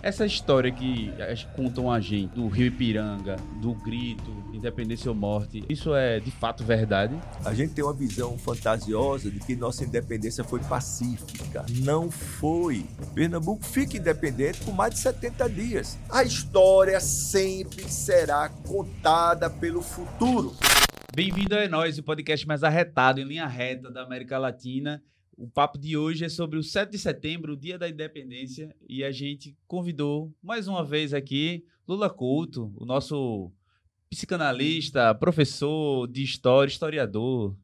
Essa história que contam a gente do Rio Ipiranga, do grito, independência ou morte, isso é de fato verdade? A gente tem uma visão fantasiosa de que nossa independência foi pacífica. Não foi. Pernambuco fica independente por mais de 70 dias. A história sempre será contada pelo futuro. Bem-vindo a Nós, o podcast mais arretado em linha reta da América Latina. O papo de hoje é sobre o 7 de setembro, o dia da independência, e a gente convidou mais uma vez aqui Lula Couto, o nosso psicanalista, professor de história, historiador.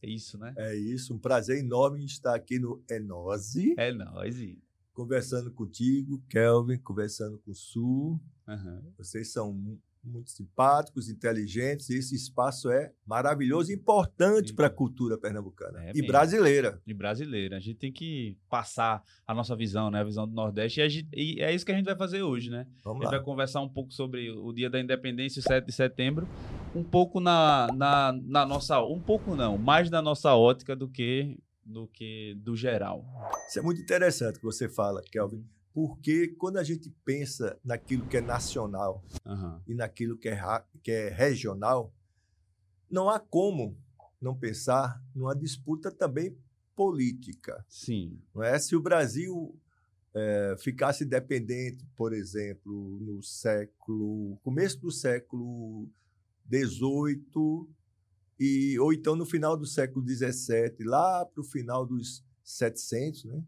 É isso, né? É isso, um prazer enorme estar aqui no Enose. É Enose. Conversando contigo, Kelvin, conversando com o Sul. Uhum. Vocês são muito simpáticos, inteligentes, e esse espaço é maravilhoso e importante para a cultura pernambucana é e brasileira. E brasileira. A gente tem que passar a nossa visão, né? A visão do Nordeste, e, gente, e é isso que a gente vai fazer hoje, né? Vamos a gente lá. vai conversar um pouco sobre o Dia da Independência, o 7 de setembro, um pouco na, na, na nossa... Um pouco não, mais na nossa ótica do que do que do geral. Isso é muito interessante que você fala, Kelvin porque quando a gente pensa naquilo que é nacional uhum. e naquilo que é, que é regional, não há como não pensar numa disputa também política. Sim. Não é? Se o Brasil é, ficasse dependente, por exemplo, no século começo do século XVIII e ou então no final do século XVII, lá para o final dos 700, né?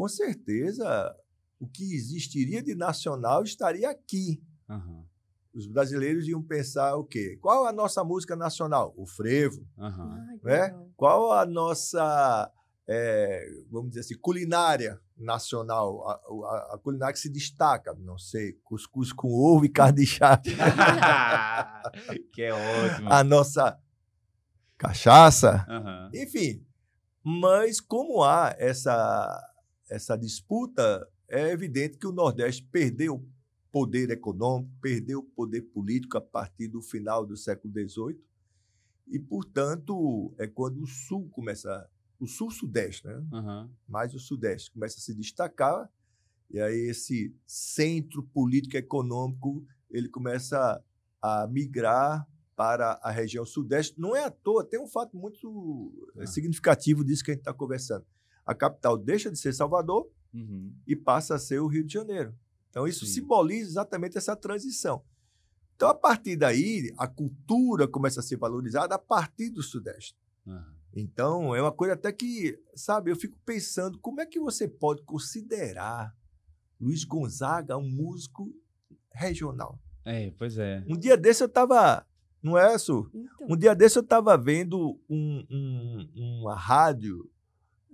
Com certeza o que existiria de nacional estaria aqui. Uhum. Os brasileiros iam pensar o quê? Qual a nossa música nacional? O frevo. Uhum. né? Qual a nossa, é, vamos dizer assim, culinária nacional? A, a, a, culinária que se destaca? Não sei, cuscuz com ovo e carne de charque. que é ótimo. A nossa cachaça. Uhum. Enfim, mas como há essa essa disputa, é evidente que o Nordeste perdeu poder econômico, perdeu poder político a partir do final do século XVIII, e, portanto, é quando o Sul começa, o Sul-Sudeste, né? Uhum. mais o Sudeste, começa a se destacar, e aí esse centro político econômico ele começa a migrar para a região Sudeste. Não é à toa, tem um fato muito uhum. significativo disso que a gente está conversando a capital deixa de ser Salvador uhum. e passa a ser o Rio de Janeiro. Então, isso Sim. simboliza exatamente essa transição. Então, a partir daí, a cultura começa a ser valorizada a partir do Sudeste. Uhum. Então, é uma coisa até que, sabe, eu fico pensando como é que você pode considerar Luiz Gonzaga um músico regional. É, pois é. Um dia desse eu estava, não é, Su? Então. Um dia desse eu estava vendo um, um, uma rádio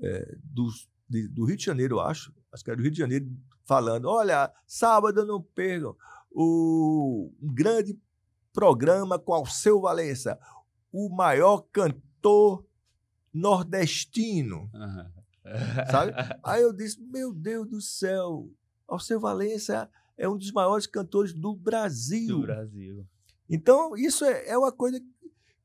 é, do, de, do Rio de Janeiro, acho, acho que era do Rio de Janeiro, falando: olha, sábado não percam o um grande programa com Alceu Valença, o maior cantor nordestino. Uhum. Sabe? Aí eu disse: meu Deus do céu, Alceu Valença é um dos maiores cantores do Brasil. Do Brasil. Então, isso é, é uma coisa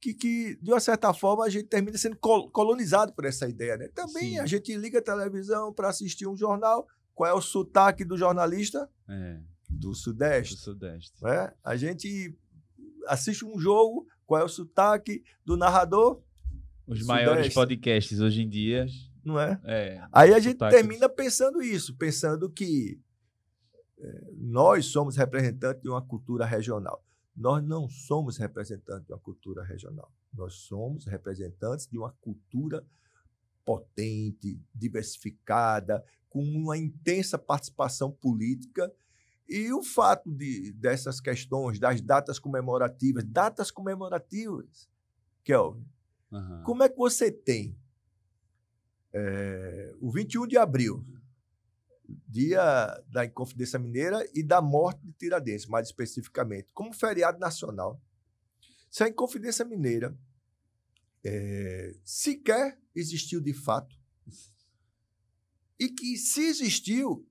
que, que, de uma certa forma, a gente termina sendo colonizado por essa ideia. Né? Também Sim. a gente liga a televisão para assistir um jornal. Qual é o sotaque do jornalista? É. Do Sudeste. Do Sudeste. Né? A gente assiste um jogo. Qual é o sotaque do narrador? Os do maiores Sudeste. podcasts hoje em dia. Não é? é Aí a gente termina pensando isso, pensando que é, nós somos representantes de uma cultura regional. Nós não somos representantes de uma cultura regional. Nós somos representantes de uma cultura potente, diversificada, com uma intensa participação política. E o fato de, dessas questões, das datas comemorativas, datas comemorativas, Kelvin, uhum. como é que você tem é, o 21 de abril, dia da Inconfidência Mineira e da morte de Tiradentes, mais especificamente, como feriado nacional. Se a Inconfidência Mineira é, sequer existiu de fato, e que se existiu,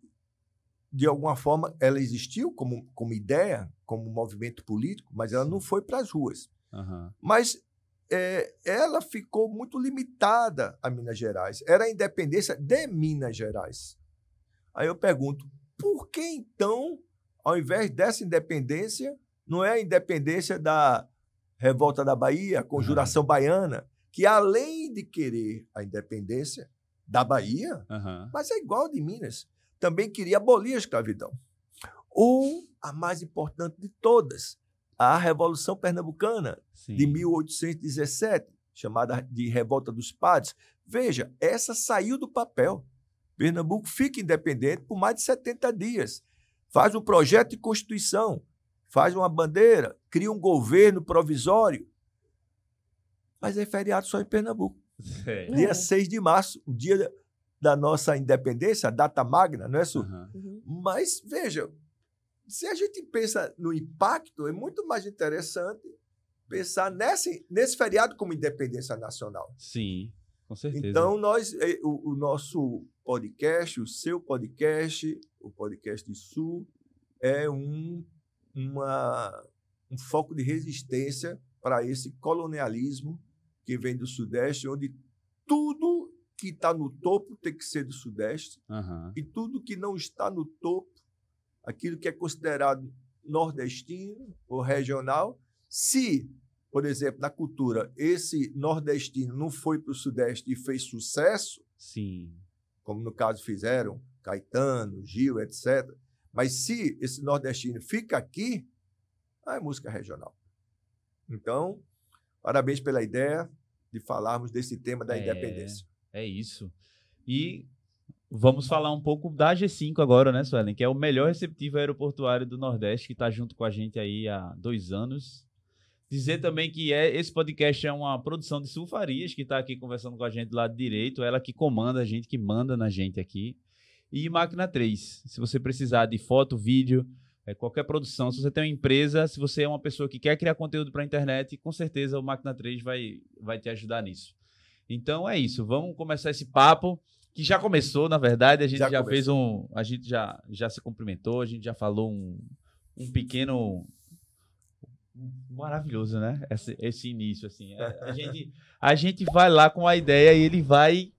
de alguma forma, ela existiu como, como ideia, como movimento político, mas ela não foi para as ruas. Uhum. Mas é, ela ficou muito limitada a Minas Gerais. Era a independência de Minas Gerais. Aí eu pergunto, por que então, ao invés dessa independência, não é a independência da revolta da Bahia, a conjuração uhum. baiana, que além de querer a independência da Bahia, uhum. mas é igual de Minas, também queria abolir a escravidão. Ou a mais importante de todas, a Revolução Pernambucana Sim. de 1817, chamada de Revolta dos Padres. Veja, essa saiu do papel. Pernambuco fica independente por mais de 70 dias. Faz um projeto de constituição, faz uma bandeira, cria um governo provisório. Mas é feriado só em Pernambuco. É. Dia 6 de março, o dia da nossa independência, a data magna, não é, Su? Uhum. Mas, veja, se a gente pensa no impacto, é muito mais interessante pensar nesse, nesse feriado como independência nacional. Sim, com certeza. Então, nós, é, o, o nosso podcast, o seu podcast, o podcast de Sul, é um, uma, um foco de resistência para esse colonialismo que vem do Sudeste, onde tudo que está no topo tem que ser do Sudeste, uhum. e tudo que não está no topo aquilo que é considerado nordestino ou regional, se, por exemplo, na cultura, esse nordestino não foi para o Sudeste e fez sucesso, Sim. como no caso fizeram Caetano, Gil, etc. Mas se esse nordestino fica aqui, ah, é música regional. Então, parabéns pela ideia de falarmos desse tema da é, independência. É isso. E Vamos falar um pouco da G5 agora, né, Suelen? Que é o melhor receptivo aeroportuário do Nordeste, que está junto com a gente aí há dois anos. Dizer também que é, esse podcast é uma produção de Sulfarias, que está aqui conversando com a gente do lado direito. Ela que comanda a gente, que manda na gente aqui. E Máquina 3. Se você precisar de foto, vídeo, é, qualquer produção, se você tem uma empresa, se você é uma pessoa que quer criar conteúdo para a internet, com certeza o Máquina 3 vai, vai te ajudar nisso. Então é isso. Vamos começar esse papo que já começou, na verdade, a gente já, já fez um, a gente já, já se cumprimentou, a gente já falou um, um pequeno maravilhoso, né? Esse, esse início assim, a, a, gente a gente vai lá com a ideia e ele vai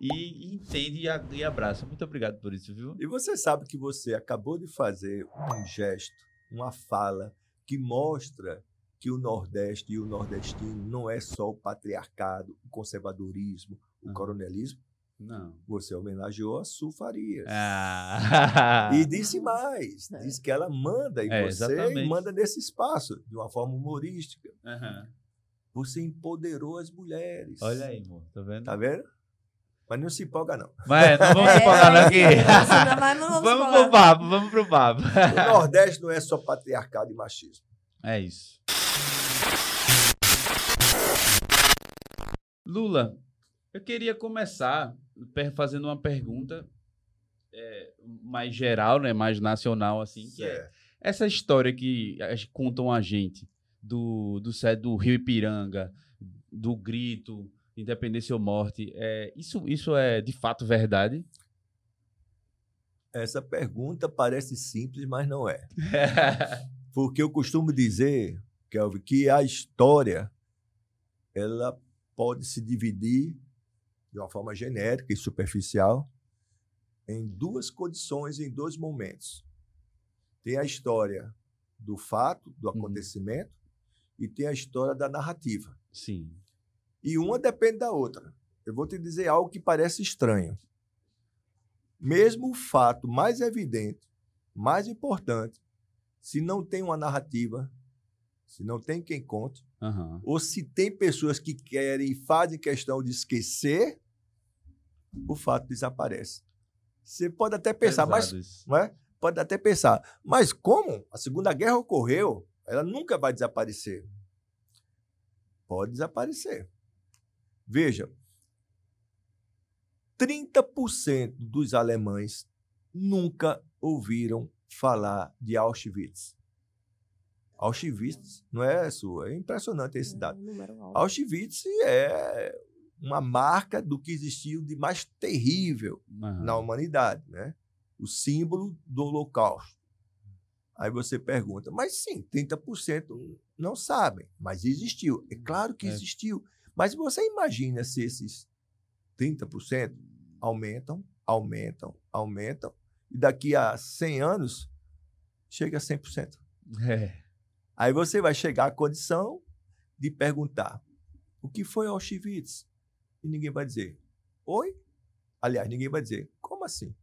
e, entende e, e abraça. Muito obrigado por isso, viu? E você sabe que você acabou de fazer um gesto, uma fala que mostra que o Nordeste e o nordestino não é só o patriarcado, o conservadorismo, o coronelismo, não. Você homenageou a Su Farias. Ah. E disse mais. É. Disse que ela manda em é, você exatamente. e manda nesse espaço, de uma forma humorística. Uhum. Você empoderou as mulheres. Olha aí, amor. Tá vendo? Tá vendo? Mas não se empolga, não. Mas não vamos se empolgar não aqui. vamos, vamos pro papo, vamos pro papo. O Nordeste não é só patriarcado e machismo. É isso. Lula, eu queria começar fazendo uma pergunta é, mais geral, né, mais nacional, assim, que é essa história que contam a gente do, do, do Rio Ipiranga, do grito, independência ou morte, é, isso, isso é de fato verdade? Essa pergunta parece simples, mas não é. Porque eu costumo dizer, Kelvin, que a história ela pode se dividir de uma forma genérica e superficial, em duas condições, em dois momentos. Tem a história do fato, do uhum. acontecimento, uhum. e tem a história da narrativa. Sim. E uma depende da outra. Eu vou te dizer algo que parece estranho. Mesmo o fato mais evidente, mais importante, se não tem uma narrativa, se não tem quem conte, uhum. ou se tem pessoas que querem e fazem questão de esquecer, o fato desaparece. Você pode até pensar, mas não é? pode até pensar, mas como a Segunda Guerra ocorreu, ela nunca vai desaparecer. Pode desaparecer. Veja, 30% dos alemães nunca ouviram falar de Auschwitz. Auschwitz não é sua, é impressionante esse dado. Auschwitz é uma marca do que existiu de mais terrível uhum. na humanidade, né? O símbolo do Holocausto. Aí você pergunta, mas sim, 30% não sabem, mas existiu. É claro que é. existiu. Mas você imagina se esses 30% aumentam, aumentam, aumentam, e daqui a 100 anos chega a 100%. É. Aí você vai chegar à condição de perguntar: o que foi Auschwitz? E ninguém vai dizer: oi? Aliás, ninguém vai dizer: como assim?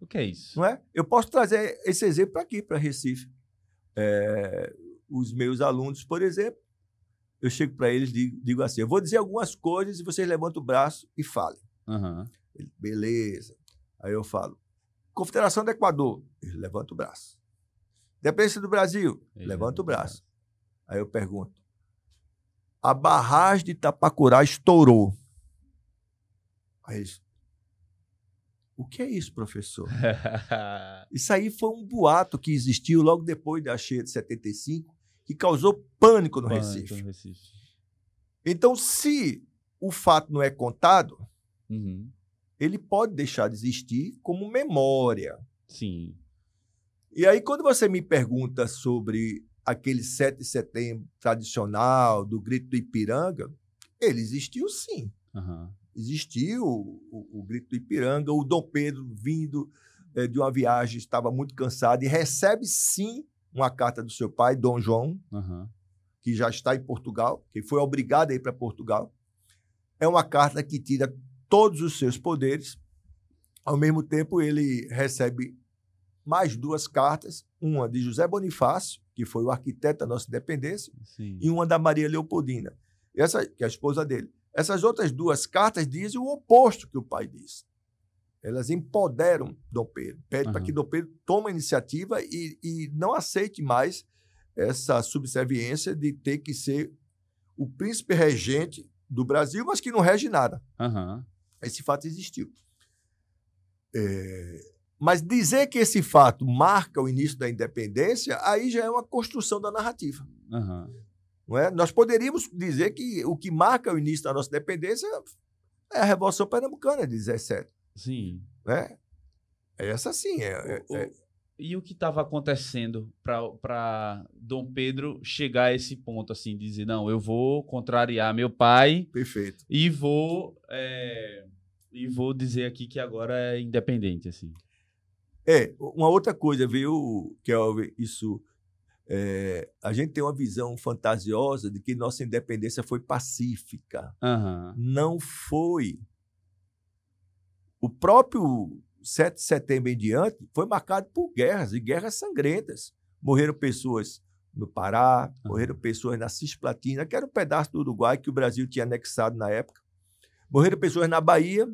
O, que é isso? Não é? Eu posso trazer esse exemplo aqui para Recife. É, os meus alunos, por exemplo, eu chego para eles e digo, digo, assim: eu vou dizer algumas coisas e vocês levantam o braço e falem. Uhum. Ele, Beleza. Aí eu falo: Confederação do Equador. Ele levanta o braço. Dependência do Brasil. Ele levanta o levanta o braço. Aí eu pergunto: A barragem de Itapacurá estourou. Aí eles. O que é isso, professor? Isso aí foi um boato que existiu logo depois da cheia de 75, que causou pânico no Pânico Recife. no Recife. Então, se o fato não é contado, Uhum. ele pode deixar de existir como memória. Sim. E aí, quando você me pergunta sobre aquele 7 de setembro tradicional, do grito do Ipiranga, ele existiu sim. Uhum. Existiu o, o- o grito do Ipiranga, o Dom Pedro vindo eh, de uma viagem, estava muito cansado e recebe sim uma carta do seu pai, Dom João, Uhum. que já está em Portugal, que foi obrigado a ir para Portugal. É uma carta que tira todos os seus poderes. Ao mesmo tempo, ele recebe mais duas cartas, uma de José Bonifácio, que foi o arquiteto da nossa independência, Sim. e uma da Maria Leopoldina, essa que é a esposa dele. Essas outras duas cartas dizem o oposto que o pai disse. Elas empoderam Dom Pedro, pede para Aham. que Dom Pedro tome a iniciativa e, e não aceite mais essa subserviência de ter que ser o príncipe regente do Brasil, mas que não rege nada. Uhum. Esse fato existiu. É, Mas dizer que esse fato marca o início da independência, aí já é uma construção da narrativa. Uhum. Não é? Nós poderíamos dizer que o que marca o início da nossa independência é a Revolução Pernambucana de 17. Sim. Né? Essa sim. É, é- O- o- é- E o que estava acontecendo para Dom Pedro chegar a esse ponto, assim, dizer, não, eu vou contrariar meu pai perfeito. e vou é, e vou dizer aqui que agora é independente, assim. É, uma outra coisa, viu, Kelvin, isso. É, a gente tem uma visão fantasiosa de que nossa independência foi pacífica. Aham. Não foi. O próprio 7 de setembro em diante foi marcado por guerras, e guerras sangrentas. Morreram pessoas no Pará, morreram pessoas na Cisplatina, que era um pedaço do Uruguai que o Brasil tinha anexado na época. Morreram pessoas na Bahia,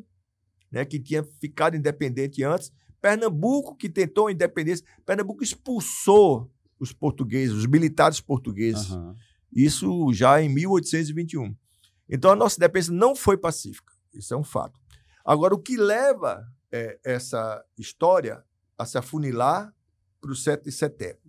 né, que tinha ficado independente antes. Pernambuco, que tentou a independência. Pernambuco expulsou os portugueses, os militares portugueses. Aham. Isso já em 1821. Então a nossa independência não foi pacífica. Isso é um fato. Agora, o que leva eh, essa história a se afunilar para o 7 de setembro?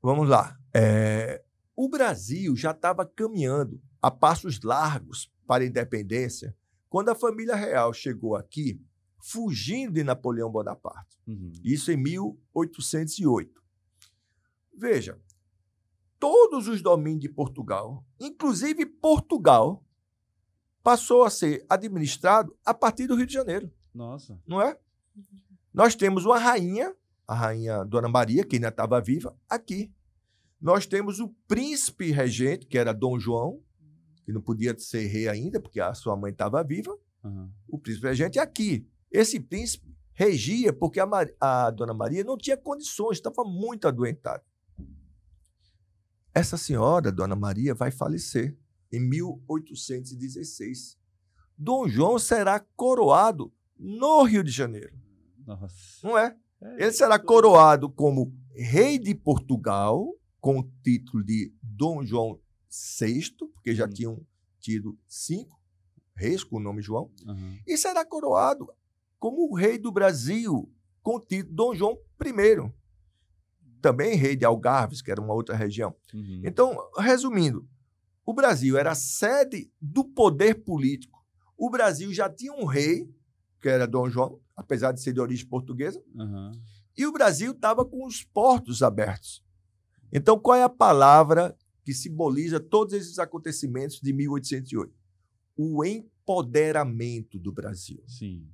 Vamos lá. Eh, o Brasil já estava caminhando a passos largos para a independência quando a família real chegou aqui fugindo de Napoleão Bonaparte. Uhum. Isso em 1808. Veja, todos os domínios de Portugal, inclusive Portugal, passou a ser administrado a partir do Rio de Janeiro, Nossa. não é? Nós temos uma rainha, a rainha Dona Maria, que ainda estava viva, aqui. Nós temos o príncipe regente, que era Dom João, que não podia ser rei ainda, porque a sua mãe estava viva. Aham. O príncipe regente é aqui. Esse príncipe regia porque a, Ma- a Dona Maria não tinha condições, estava muito adoentada. Essa senhora, Dona Maria, vai falecer em 1816. Dom João será coroado no Rio de Janeiro, Nossa. não é? É, Ele será coroado como rei de Portugal, com o título de Dom João VI, porque já Hum. tinham tido cinco reis com o nome João Aham. e será coroado como rei do Brasil, com o título Dom João I. Também rei de Algarves, que era uma outra região. Uhum. Então, resumindo, o Brasil era a sede do poder político. O Brasil já tinha um rei, que era Dom João, apesar de ser de origem portuguesa, Aham. e o Brasil estava com os portos abertos. Então, qual é a palavra que simboliza todos esses acontecimentos de 1808? O empoderamento do Brasil. Sim.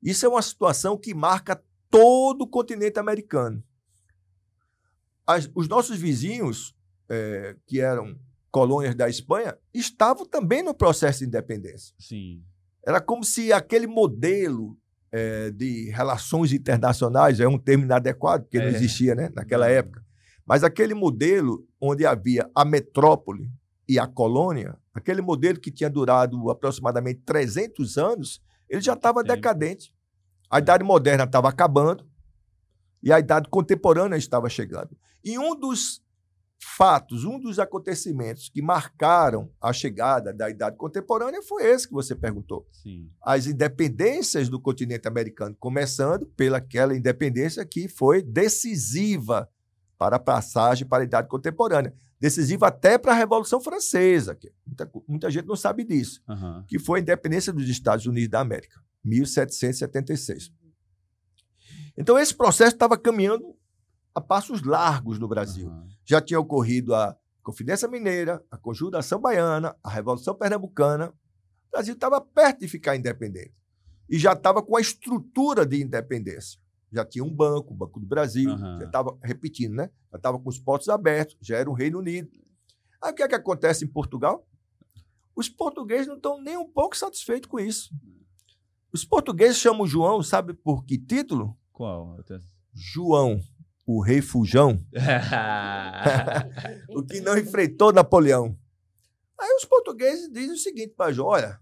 Isso é uma situação que marca todo o continente americano. As, os nossos vizinhos, é, que eram colônias da Espanha, estavam também no processo de independência. Sim. Era como se aquele modelo é, de relações internacionais, é um termo inadequado, porque é. não existia né, naquela época, mas aquele modelo onde havia a metrópole e a colônia, aquele modelo que tinha durado aproximadamente 300 anos, ele já estava decadente. A idade moderna estava acabando e a idade contemporânea estava chegando. E um dos fatos, um dos acontecimentos que marcaram a chegada da idade contemporânea foi esse que você perguntou. Sim. As independências do continente americano, começando pelaquela independência que foi decisiva para a passagem para a idade contemporânea. Decisiva até para a Revolução Francesa, que muita, muita gente não sabe disso, uhum. que foi a independência dos Estados Unidos da América, 1776. Então, esse processo estava caminhando a passos largos no Brasil. Uhum. Já tinha ocorrido a Confidência Mineira, a Conjuração Baiana, a Revolução Pernambucana. O Brasil estava perto de ficar independente. E já estava com a estrutura de independência. Já tinha um banco, o Banco do Brasil, uhum. já estava, repetindo, né? Já estava com os portos abertos, já era o Reino Unido. Aí o que é que acontece em Portugal? Os portugueses não estão nem um pouco satisfeitos com isso. Os portugueses chamam João, sabe por que título? Qual? João o rei Fujão, o que não enfrentou Napoleão. Aí os portugueses dizem o seguinte para João: olha,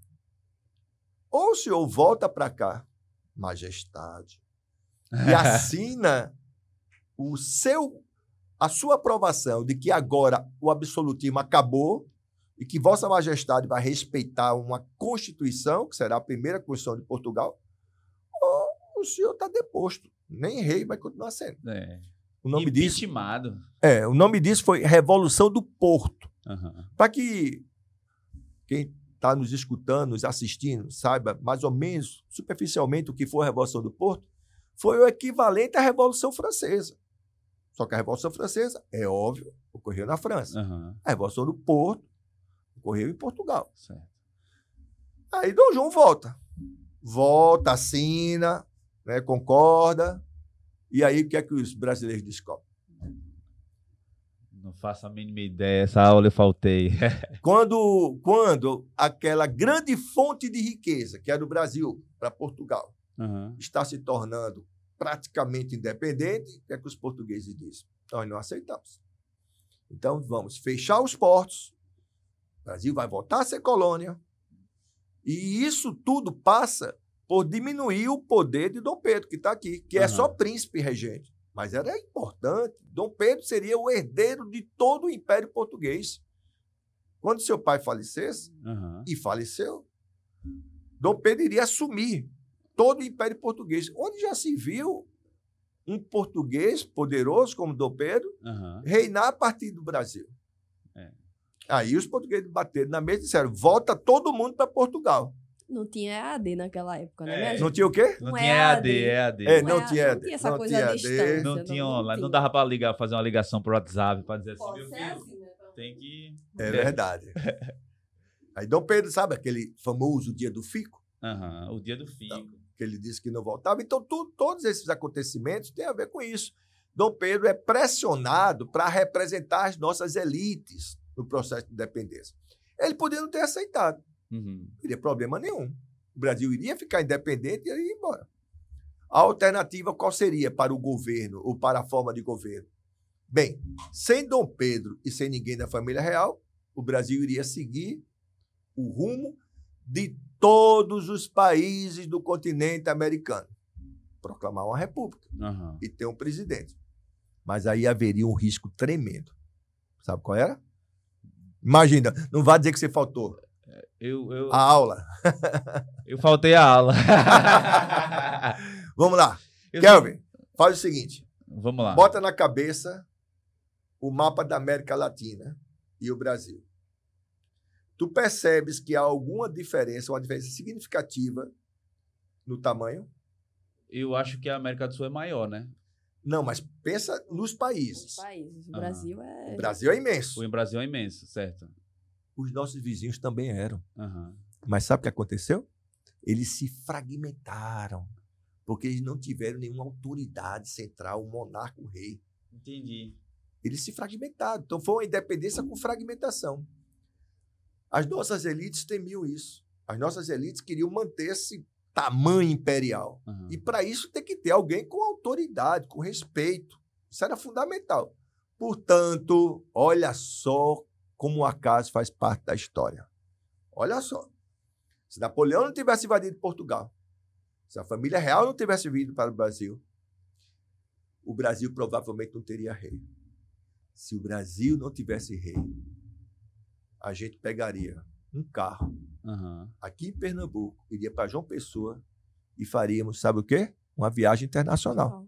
ou o senhor volta para cá, majestade, e assina o seu a sua aprovação de que agora o absolutismo acabou e que Vossa Majestade vai respeitar uma Constituição, que será a primeira Constituição de Portugal, ou o senhor está deposto. Nem rei vai continuar sendo. É. O nome disso. É, o nome disso foi Revolução do Porto. Uhum. Para que quem está nos escutando, nos assistindo, saiba mais ou menos, superficialmente, o que foi a Revolução do Porto, foi o equivalente à Revolução Francesa. Só que a Revolução Francesa, é óbvio, ocorreu na França. Uhum. A Revolução do Porto ocorreu em Portugal. Certo. Aí Dom João volta. Volta, assina, né, concorda, e aí, o que é que os brasileiros descobrem? Não faço a mínima ideia, essa aula eu faltei. quando, quando aquela grande fonte de riqueza, que era o Brasil para Portugal, uhum. está se tornando praticamente independente, o que é que os portugueses dizem? Nós não aceitamos. Então, vamos fechar os portos, o Brasil vai voltar a ser colônia, e isso tudo passa por diminuir o poder de Dom Pedro, que está aqui, que uhum. é só príncipe regente. Mas era importante. Dom Pedro seria o herdeiro de todo o Império Português. Quando seu pai falecesse, uhum. e faleceu, Dom Pedro iria assumir todo o Império Português, onde já se viu um português poderoso como Dom Pedro uhum. reinar a partir do Brasil. É. Aí os portugueses bateram na mesa e disseram: volta todo mundo para Portugal. Não tinha EAD naquela época, né? É. Não tinha o quê? Não, tinha EAD, EAD. É, não, tinha EAD. Não tinha essa não coisa tinha à distância. Não, tinha online. Não dava para ligar, fazer uma ligação pro WhatsApp para dizer assim, Pode meu ser filho, assim, né? tem que... É verdade. Aí Dom Pedro, sabe aquele famoso dia do fico? Uhum, o dia do fico. Então, que ele disse que não voltava. Então, tu, todos esses acontecimentos têm a ver com isso. Dom Pedro é pressionado para representar as nossas elites no processo de independência. Ele podia não ter aceitado. Uhum. Não teria problema nenhum. O Brasil iria ficar independente e ia embora. A alternativa qual seria para o governo ou para a forma de governo? Bem, sem Dom Pedro e sem ninguém da família real, o Brasil iria seguir o rumo de todos os países do continente americano. Proclamar uma república uhum. e ter um presidente. Mas aí haveria um risco tremendo. Sabe qual era? Imagina, não vá dizer que você faltou. Eu, eu, a aula. eu faltei a aula. Vamos lá. Eu Kelvin, faz o seguinte. Vamos lá. Bota na cabeça o mapa da América Latina e o Brasil. Tu percebes que há alguma diferença, uma diferença significativa no tamanho? Eu acho que a América do Sul é maior, né? Não, mas pensa nos países. Os países. O Brasil é. O Brasil é imenso. O Brasil é imenso, certo? Os nossos vizinhos também eram. Uhum. Mas sabe o que aconteceu? Eles se fragmentaram. Porque eles não tiveram nenhuma autoridade central, um monarca, um rei. Entendi. Eles se fragmentaram. Então foi uma independência com fragmentação. As nossas elites temiam isso. As nossas elites queriam manter esse tamanho imperial. Aham. E para isso tem que ter alguém com autoridade, com respeito. Isso era fundamental. Portanto, olha só como o acaso faz parte da história. Olha só. Se Napoleão não tivesse invadido Portugal, se a família real não tivesse vindo para o Brasil, o Brasil provavelmente não teria rei. Se o Brasil não tivesse rei, a gente pegaria um carro Aham. aqui em Pernambuco, iria para João Pessoa e faríamos, sabe o quê? Uma viagem internacional.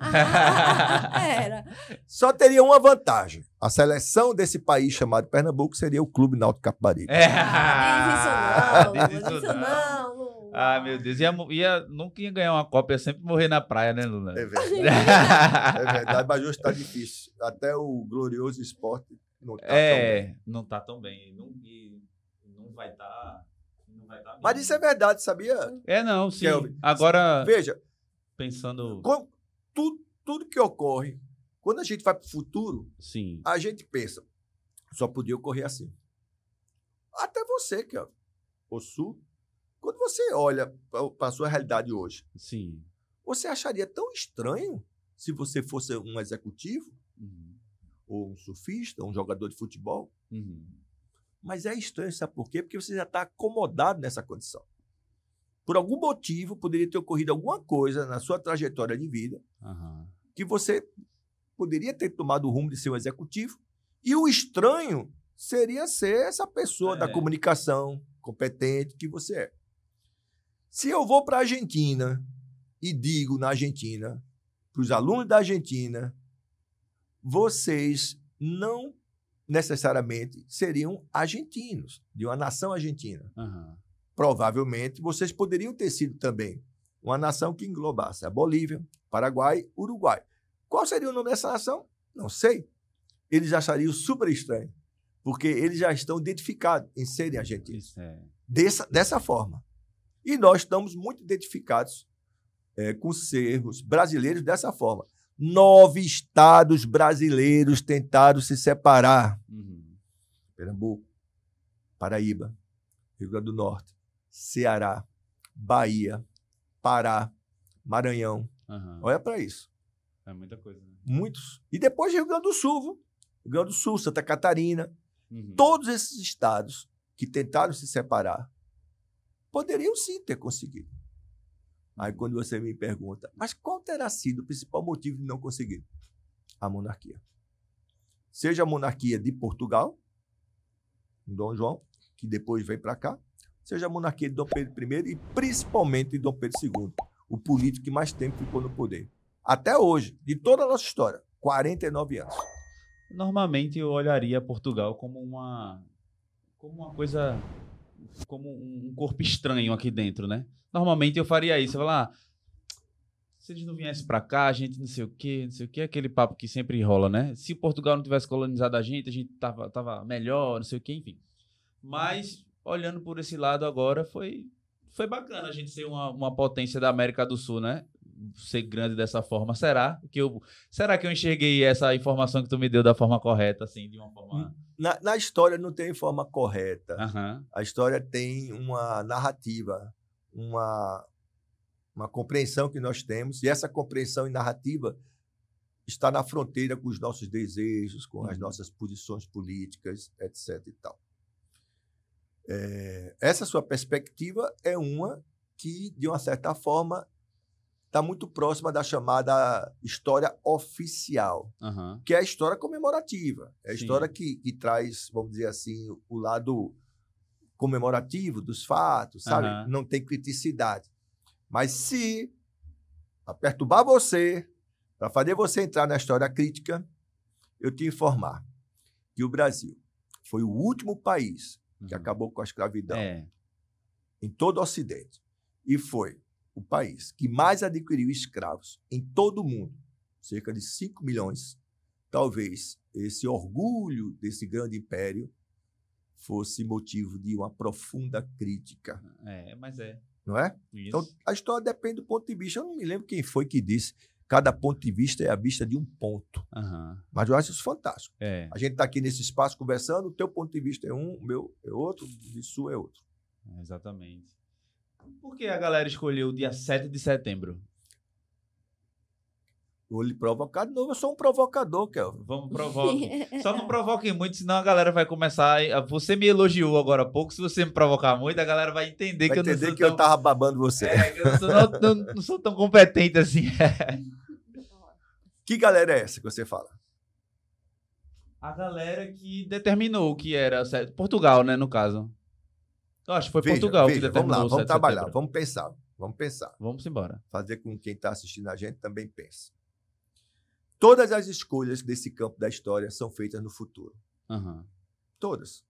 Era. Só teria uma vantagem. A seleção desse país chamado Pernambuco seria o Clube Náutico Capibaribe. É. Ah, Diz Diz isso isso não. Ah, meu Deus. Ia, ia, nunca ia ganhar uma Copa, ia sempre morrer na praia, né, Lula? É verdade. É verdade, mas hoje está difícil. Até o glorioso esporte não está tão bem. É, não tá tão bem. Não, e não vai estar. não vai tá Mas isso é verdade, sabia? É, não, sim. Kelvin, Agora, Veja, pensando. com- tudo, tudo que ocorre, quando a gente vai para o futuro, Sim. a gente pensa, só podia ocorrer assim. Até você, que é o Sul, quando você olha para a sua realidade hoje, Sim. você acharia tão estranho se você fosse um executivo, Uhum. ou um surfista, um jogador de futebol? Uhum. Mas é estranho, sabe por quê? Porque você já está acomodado nessa condição. Por algum motivo, poderia ter ocorrido alguma coisa na sua trajetória de vida Aham. que você poderia ter tomado o rumo de ser um executivo, e o estranho seria ser essa pessoa da É. comunicação competente que você é. Se eu vou para a Argentina e digo na Argentina, para os alunos da Argentina, vocês não necessariamente seriam argentinos, de uma nação argentina Aham. provavelmente vocês poderiam ter sido também uma nação que englobasse a Bolívia, Paraguai, Uruguai. Qual seria o nome dessa nação? Não sei. Eles achariam super estranho, porque eles já estão identificados em serem argentinos. Isso é. Dessa, dessa forma. E nós estamos muito identificados eh, com sermos brasileiros dessa forma. Nove estados brasileiros tentaram se separar. Uhum. Pernambuco, Paraíba, Rio Grande do Norte, Ceará, Bahia, Pará, Maranhão. Aham. Olha para isso. É muita coisa. Né? Muitos. E depois Rio Grande do Sul? Rio Grande do Sul, Santa Catarina. Uhum. Todos esses estados que tentaram se separar poderiam sim ter conseguido. Aí quando você me pergunta, mas qual terá sido o principal motivo de não conseguir? A monarquia. Seja a monarquia de Portugal, Dom João, que depois veio para cá, seja a monarquia de Dom Pedro I e principalmente de Dom Pedro II, o político que mais tempo ficou no poder. Até hoje, de toda a nossa história, 49 anos. Normalmente eu olharia Portugal como uma como uma coisa como um corpo estranho aqui dentro, né? Normalmente eu faria isso, eu falar, ah, se eles não viessem pra cá, a gente não sei o quê, não sei o quê, aquele papo que sempre rola, né? Se Portugal não tivesse colonizado a gente, a gente tava, tava melhor, não sei o quê, enfim. Mas olhando por esse lado agora foi foi bacana a gente ser uma, uma potência da América do Sul, né? Ser grande dessa forma. Será que eu Será que eu enxerguei essa informação que tu me deu da forma correta, assim, de uma forma. Na, na história não tem forma correta. Aham. A história tem uma narrativa, uma, uma compreensão que nós temos, e essa compreensão e narrativa está na fronteira com os nossos desejos, com as Uhum. nossas posições políticas, etc. E tal. É, essa sua perspectiva é uma que, de uma certa forma, está muito próxima da chamada história oficial Aham. que é a história comemorativa. É a Sim. história que, que traz, vamos dizer assim, o lado comemorativo dos fatos, sabe? Aham. Não tem criticidade. Mas se perturbar você, para fazer você entrar na história crítica, eu te informar que o Brasil foi o último país que Uhum. acabou com a escravidão É. em todo o Ocidente. E foi o país que mais adquiriu escravos em todo o mundo, cerca de 5 milhões. Talvez esse orgulho desse grande império fosse motivo de uma profunda crítica. É, mas é. Não é? Isso. Então, a história depende do ponto de vista. Eu não me lembro quem foi que disse. Cada ponto de vista é a vista de um ponto. Aham. Mas eu acho isso fantástico. É, A gente está aqui nesse espaço conversando, o teu ponto de vista é um, o meu é outro, o de sua é outro. exatamente. Por que a galera escolheu o dia 7 de setembro? Vou lhe provocar de novo. Eu sou um provocador, Kelvin. Vamos provocar. Só não provoquem muito, senão a galera vai começar. a- Você me elogiou agora há pouco. Se você me provocar muito, a galera vai entender Vai que eu não entender sou que tão... eu tava babando você. É, eu não sou, não- não- não sou tão competente assim. Que galera é essa que você fala? A galera que determinou o que era. Portugal, né, no caso. Eu acho que foi Veja, Portugal que veja, determinou Vamos lá, o 7 vamos trabalhar, setembro. vamos pensar, vamos pensar. Vamos embora. Fazer com que quem está assistindo a gente também pense. Todas as escolhas desse campo da história são feitas no futuro. Aham. Todas.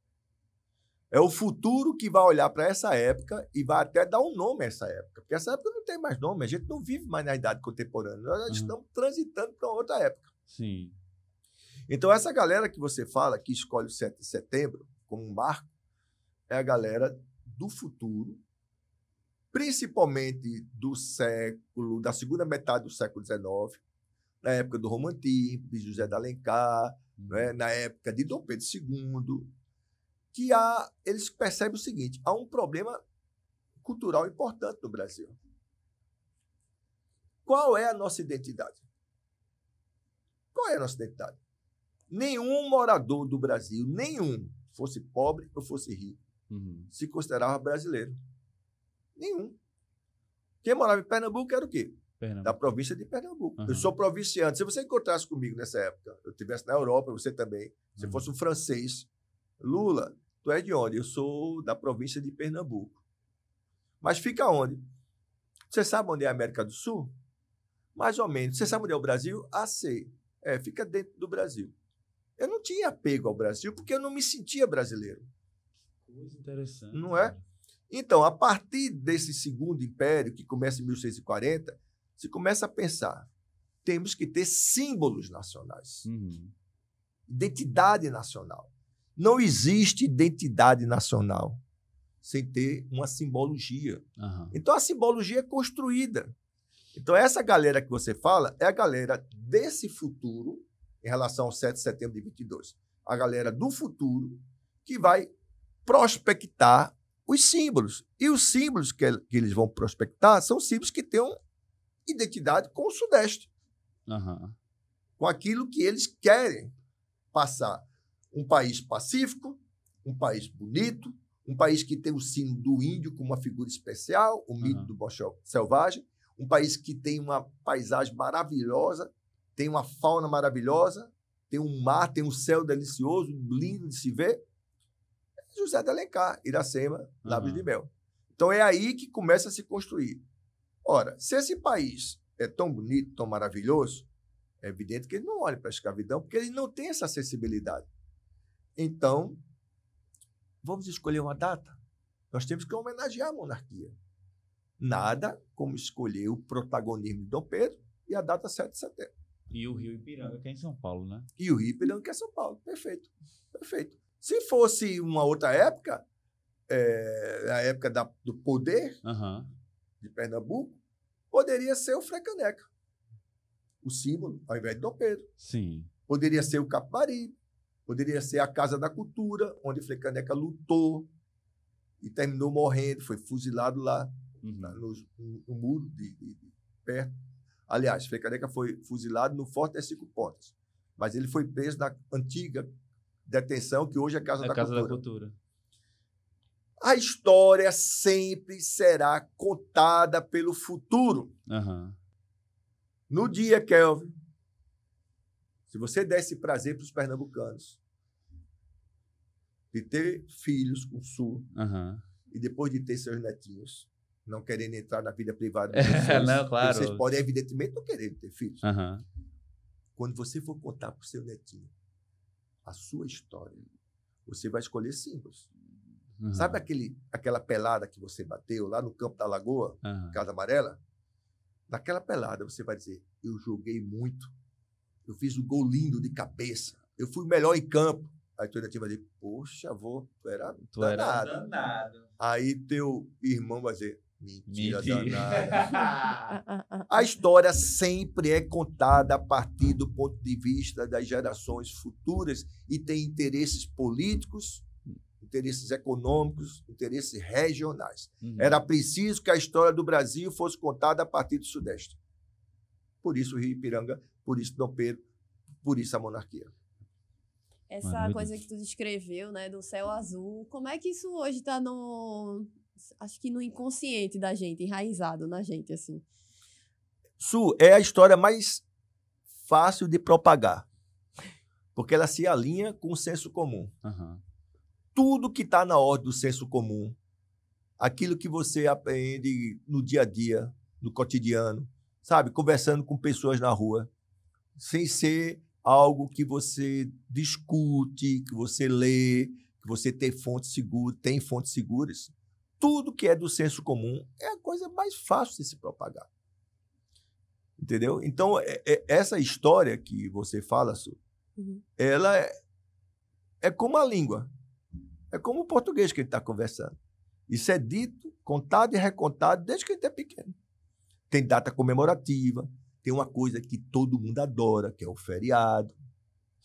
É o futuro que vai olhar para essa época e vai até dar um nome a essa época. Porque essa época não tem mais nome, a gente não vive mais na idade contemporânea. Nós Uhum. estamos transitando para outra época. Sim. Então, essa galera que você fala, que escolhe o 7 de setembro como um marco, é a galera do futuro, principalmente do século, da segunda metade do século XIX, na época do romantismo, de José de Alencar, né, na época de Dom Pedro II, que há, eles percebem o seguinte: há um problema cultural importante no Brasil. Qual é a nossa identidade? Qual é a nossa identidade? Nenhum morador do Brasil, nenhum, fosse pobre ou fosse rico, Uhum. se considerava brasileiro. Nenhum. Quem morava em Pernambuco era o quê? Pernambuco. da província de Pernambuco. Aham. Eu sou provinciano. Se você encontrasse comigo nessa época, eu estivesse na Europa, você também, se Uhum. fosse um francês, Lula, tu é de onde? Eu sou da província de Pernambuco. Mas fica onde? Você sabe onde é a América do Sul? Mais ou menos. Você sabe onde é o Brasil? Ah, sei. É, fica dentro do Brasil. Eu não tinha apego ao Brasil porque eu não me sentia brasileiro. Coisa interessante. Não é? Então, a partir desse segundo império, que começa em 1640, se começa a pensar: temos que ter símbolos nacionais, Uhum. identidade nacional. Não existe identidade nacional sem ter uma simbologia. Aham. Então, a simbologia é construída. Então, essa galera que você fala é a galera desse futuro, em relação ao 7 de setembro de 22. A galera do futuro que vai prospectar os símbolos. E os símbolos que, que eles vão prospectar são símbolos que tenham identidade com o Sudeste, Aham. com aquilo que eles querem passar. Um país pacífico, um país bonito, um país que tem o sino do índio como uma figura especial, o mito Aham. do bochel selvagem, um país que tem uma paisagem maravilhosa, tem uma fauna maravilhosa, tem um mar, tem um céu delicioso, lindo de se ver. José de Alencar, Iracema, Lábios Aham. de Mel. Então é aí que começa a se construir. Ora, se esse país é tão bonito, tão maravilhoso, é evidente que ele não olha para a escravidão, porque ele não tem essa acessibilidade. Então, vamos escolher uma data. Nós temos que homenagear a monarquia. Nada como escolher o protagonismo de Dom Pedro e a data 7 de setembro. E o Rio Ipiranga, que é em São Paulo, né? E o Rio Ipiranga, que é São Paulo. Perfeito. Perfeito. Se fosse uma outra época, é, a época da- do poder Aham. de Pernambuco, poderia ser o Frecaneca. O símbolo, ao invés de Dom Pedro. Sim. Poderia ser o Capibaribe, poderia ser a Casa da Cultura, onde Frecaneca lutou e terminou morrendo, foi fuzilado lá Uhum. na- no, no- muro de, de- de perto. Aliás, Frecaneca foi fuzilado no Forte das Cinco Pontas, mas ele foi preso na antiga detenção, que hoje é a Casa, É da, Casa da Cultura. Cultura. A história sempre será contada pelo futuro. Aham. No dia, Kelvin, se você desse prazer para os pernambucanos de ter filhos com o Sul Aham. e depois de ter seus netinhos, não querendo entrar na vida privada É, de vocês, não, claro. vocês podem, evidentemente, não querer ter filhos. Aham. Quando você for contar para o seu netinho a sua história, você vai escolher símbolos. Aham. Sabe aquele, aquela pelada que você bateu lá no campo da Lagoa, Aham. Casa Amarela? Naquela pelada você vai dizer: eu joguei muito, eu fiz um gol lindo de cabeça, eu fui o melhor em campo. Aí teu netinho vai dizer: poxa, avô, tu era Tu era danado. danado. Aí teu irmão vai dizer: Mentira, Mentira. danada. A história sempre é contada a partir do ponto de vista das gerações futuras e tem interesses políticos, interesses econômicos, interesses regionais. Uhum. Era preciso que a história do Brasil fosse contada a partir do Sudeste. Por isso o Rio Ipiranga, por isso Dom Pedro, por isso a monarquia. Essa Mano, coisa que tu descreveu, né, do céu azul, como é que isso hoje tá no. Acho que no inconsciente da gente, enraizado na gente, assim. Su é a história mais fácil de propagar, porque ela se alinha com o senso comum. Aham. tudo que está na ordem do senso comum, aquilo que você aprende no dia a dia, no cotidiano, sabe? Conversando com pessoas na rua, sem ser algo que você discute, que você lê, que você tem fontes seguras, tem fontes seguras. Tudo que é do senso comum é a coisa mais fácil de se propagar. Entendeu? Então, é- é- essa história que você fala, Su, Uhum. ela é, é como a língua. É como o português que a gente está conversando. Isso é dito, contado e recontado desde que a gente é pequeno. Tem data comemorativa, tem uma coisa que todo mundo adora, que é o feriado.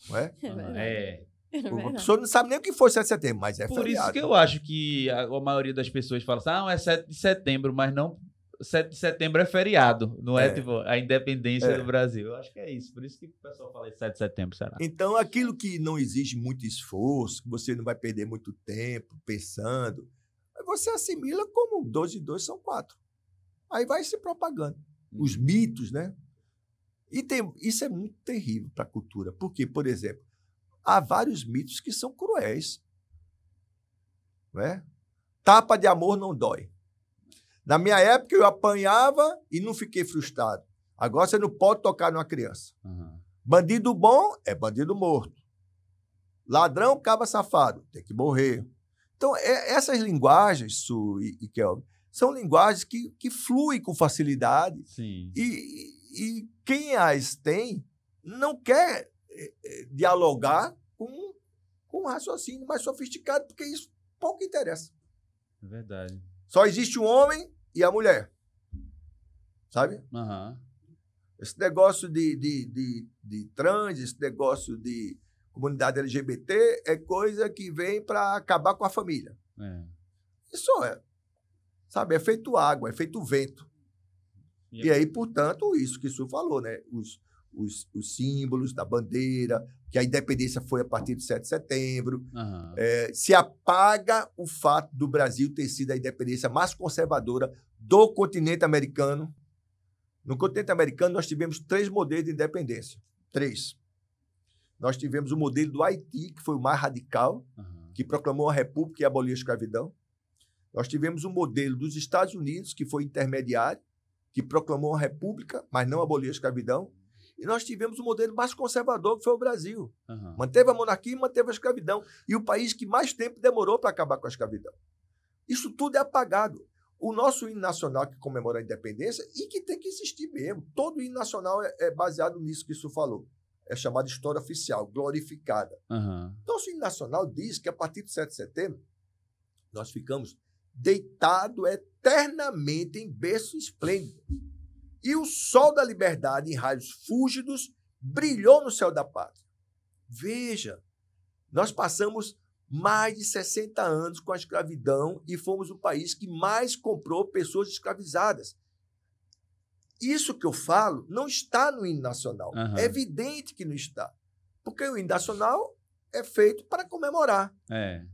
Não é? É. É. É A verdade. pessoa não sabe nem o que foi 7 de setembro, mas é Por feriado. isso que eu acho que a, a maioria das pessoas fala assim, ah, não, é 7 de setembro, mas não. 7 de setembro é feriado, não é, É. tipo a independência É. do Brasil. Eu acho que é isso. Por isso que o pessoal fala de 7 de setembro, será? Então, aquilo que não exige muito esforço, que você não vai perder muito tempo pensando, você assimila como 12 e 2 são 4. Aí vai se propagando. Os mitos, né? E tem, isso é muito terrível para a cultura. Porque, por exemplo, há vários mitos que são cruéis. Não é? Tapa de amor não dói. Na minha época, eu apanhava e não fiquei frustrado. Agora você não pode tocar numa criança. Aham. Bandido bom é bandido morto. Ladrão, caba safado, tem que morrer. Então, é- essas linguagens, Su e, e Kelvin, são linguagens que, que fluem com facilidade Sim. e, e quem as tem não quer eh, eh, dialogar com, com um raciocínio mais sofisticado, porque isso pouco interessa. É verdade. Só existe o homem e a mulher. Sabe? Aham. Esse negócio de, de, de, de trans, esse negócio de comunidade LGBT é coisa que vem para acabar com a família. É. Isso é. Sabe? É feito água, é feito vento. E E aí, portanto, isso que o senhor falou, né? Os, os, os símbolos da bandeira, que a independência foi a partir de 7 de setembro. Aham. É, se apaga o fato do Brasil ter sido a independência mais conservadora do continente americano. No continente americano, nós tivemos três modelos de independência. Três. Nós tivemos o modelo do Haiti, que foi o mais radical, Aham. que proclamou a república e aboliu a escravidão. Nós tivemos o modelo dos Estados Unidos, que foi intermediário, que proclamou a república, mas não aboliu a escravidão. E nós tivemos o modelo mais conservador, que foi o Brasil. Aham. Manteve a monarquia e manteve a escravidão. E o país que mais tempo demorou para acabar com a escravidão. Isso tudo é apagado. O nosso hino nacional que comemora a independência e que tem que existir mesmo. Todo hino nacional é, é baseado nisso que isso falou. É chamado história oficial, glorificada. Aham. Nosso hino nacional diz que a partir do 7 de setembro nós ficamos deitados eternamente em berço esplêndido. E o sol da liberdade, em raios fúlgidos, brilhou no céu da pátria. Veja, nós passamos mais de 60 anos com a escravidão e fomos o país que mais comprou pessoas escravizadas. Isso que eu falo não está no hino nacional. Aham. É evidente que não está. Porque o hino nacional é feito para comemorar, É.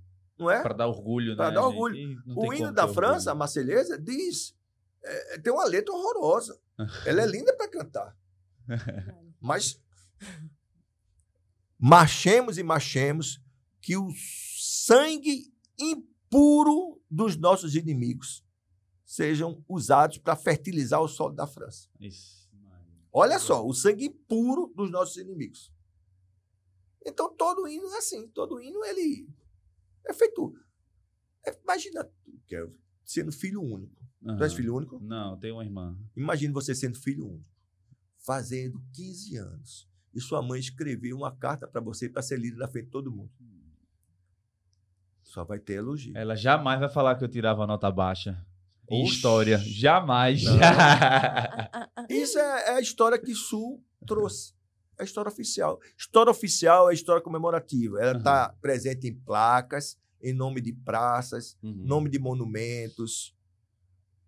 não é? Pra dar orgulho, Pra né? dar orgulho. O hino da França, a orgulho. Marselhesa, diz. é, tem uma letra horrorosa. Ela é linda para cantar. Mas marchemos e marchemos que o sangue impuro dos nossos inimigos sejam usados para fertilizar o solo da França. Maria. Olha só, o sangue impuro dos nossos inimigos. Então todo hino é assim, todo hino ele é feito. é- imagina, Kelvin, sendo filho único. Tu és filho único? Não, tem uma irmã. Imagine você sendo filho único, fazendo 15 anos, e sua mãe escreveu uma carta para você para ser lida na frente de todo mundo. Só vai ter elogio. Ela jamais vai falar que eu tirava nota baixa. em história. Jamais. Não. Isso é, é a história que Sul trouxe. É a história oficial. História oficial é história comemorativa. Ela está presente em placas, em nome de praças, Uhum. nome de monumentos,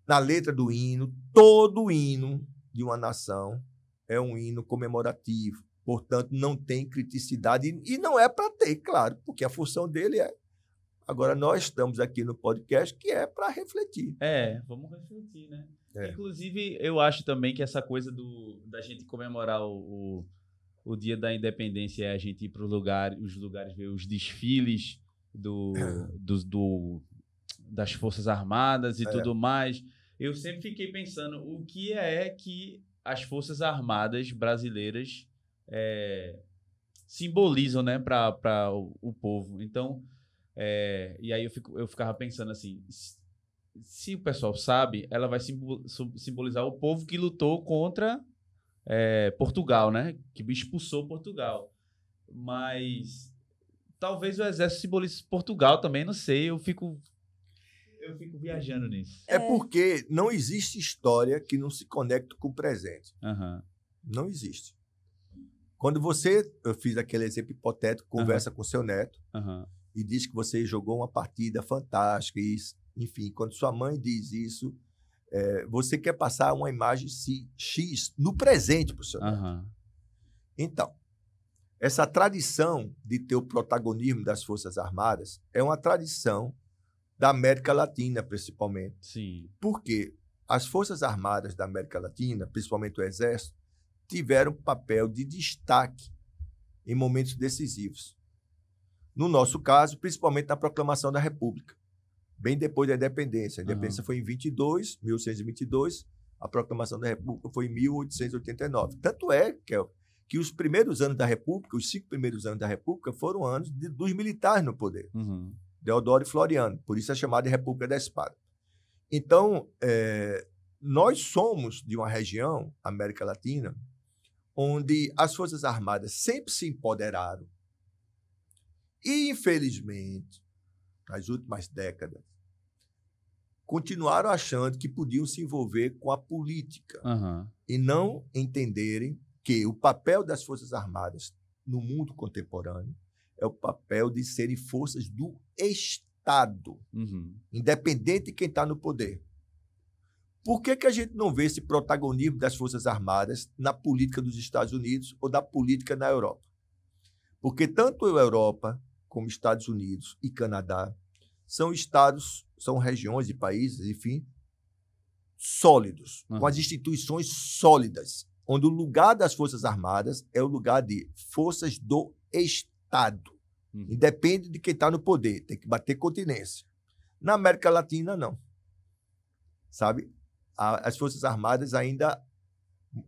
na letra do hino. Todo hino de uma nação é um hino comemorativo. Portanto, não tem criticidade. E e não é para ter, claro, porque a função dele é. Agora, nós estamos aqui no podcast que é para refletir. É, vamos refletir, né? É. Inclusive, eu acho também que essa coisa do, da gente comemorar o, o, o dia da independência é a gente ir para lugar, os lugares ver os desfiles do, do, do- das Forças Armadas e É. tudo mais. Eu sempre fiquei pensando o que é que as Forças Armadas brasileiras é, simbolizam né, para o, o povo. Então, é, e aí eu, fico, eu ficava pensando assim, se, o pessoal sabe, ela vai simbolizar o povo que lutou contra é, Portugal, né? Que expulsou Portugal. Mas talvez o exército simbolize Portugal também, não sei. Eu fico eu fico viajando nisso. É, É. porque não existe história que não se conecte com o presente. Aham. Não existe. Quando você, eu fiz aquele exemplo hipotético, conversa com seu neto Aham. e diz que você jogou uma partida fantástica, e, enfim, quando sua mãe diz isso, é, você quer passar uma imagem X no presente para o seu. Aham. Então, essa tradição de ter o protagonismo das Forças Armadas é uma tradição da América Latina, principalmente. Sim. Porque as Forças Armadas da América Latina, principalmente o Exército, tiveram papel de destaque em momentos decisivos. No nosso caso, principalmente na proclamação da República, bem depois da independência. A independência foi em 22, 1122, a proclamação da República foi em 1889. Tanto é que, que os primeiros anos da República, os cinco primeiros anos da República, foram anos de- dos militares no poder. Uhum. Deodoro e Floriano. Por isso é chamada de República da Espada. Então, é, nós somos de uma região, América Latina, onde as Forças Armadas sempre se empoderaram. E, infelizmente, nas últimas décadas, continuaram achando que podiam se envolver com a política Aham. e não entenderem que o papel das Forças Armadas no mundo contemporâneo é o papel de serem forças do Estado, Uhum. independente de quem está no poder. Por que, que a gente não vê esse protagonismo das Forças Armadas na política dos Estados Unidos ou da política na Europa? Porque tanto a Europa como Estados Unidos e Canadá são estados, são regiões e países, enfim, sólidos, com Uhum. as instituições sólidas, onde o lugar das Forças Armadas é o lugar de forças do Estado. Uhum. Independe de quem está no poder, tem que bater continência. Na América Latina, não. Sabe? A- As Forças Armadas ainda,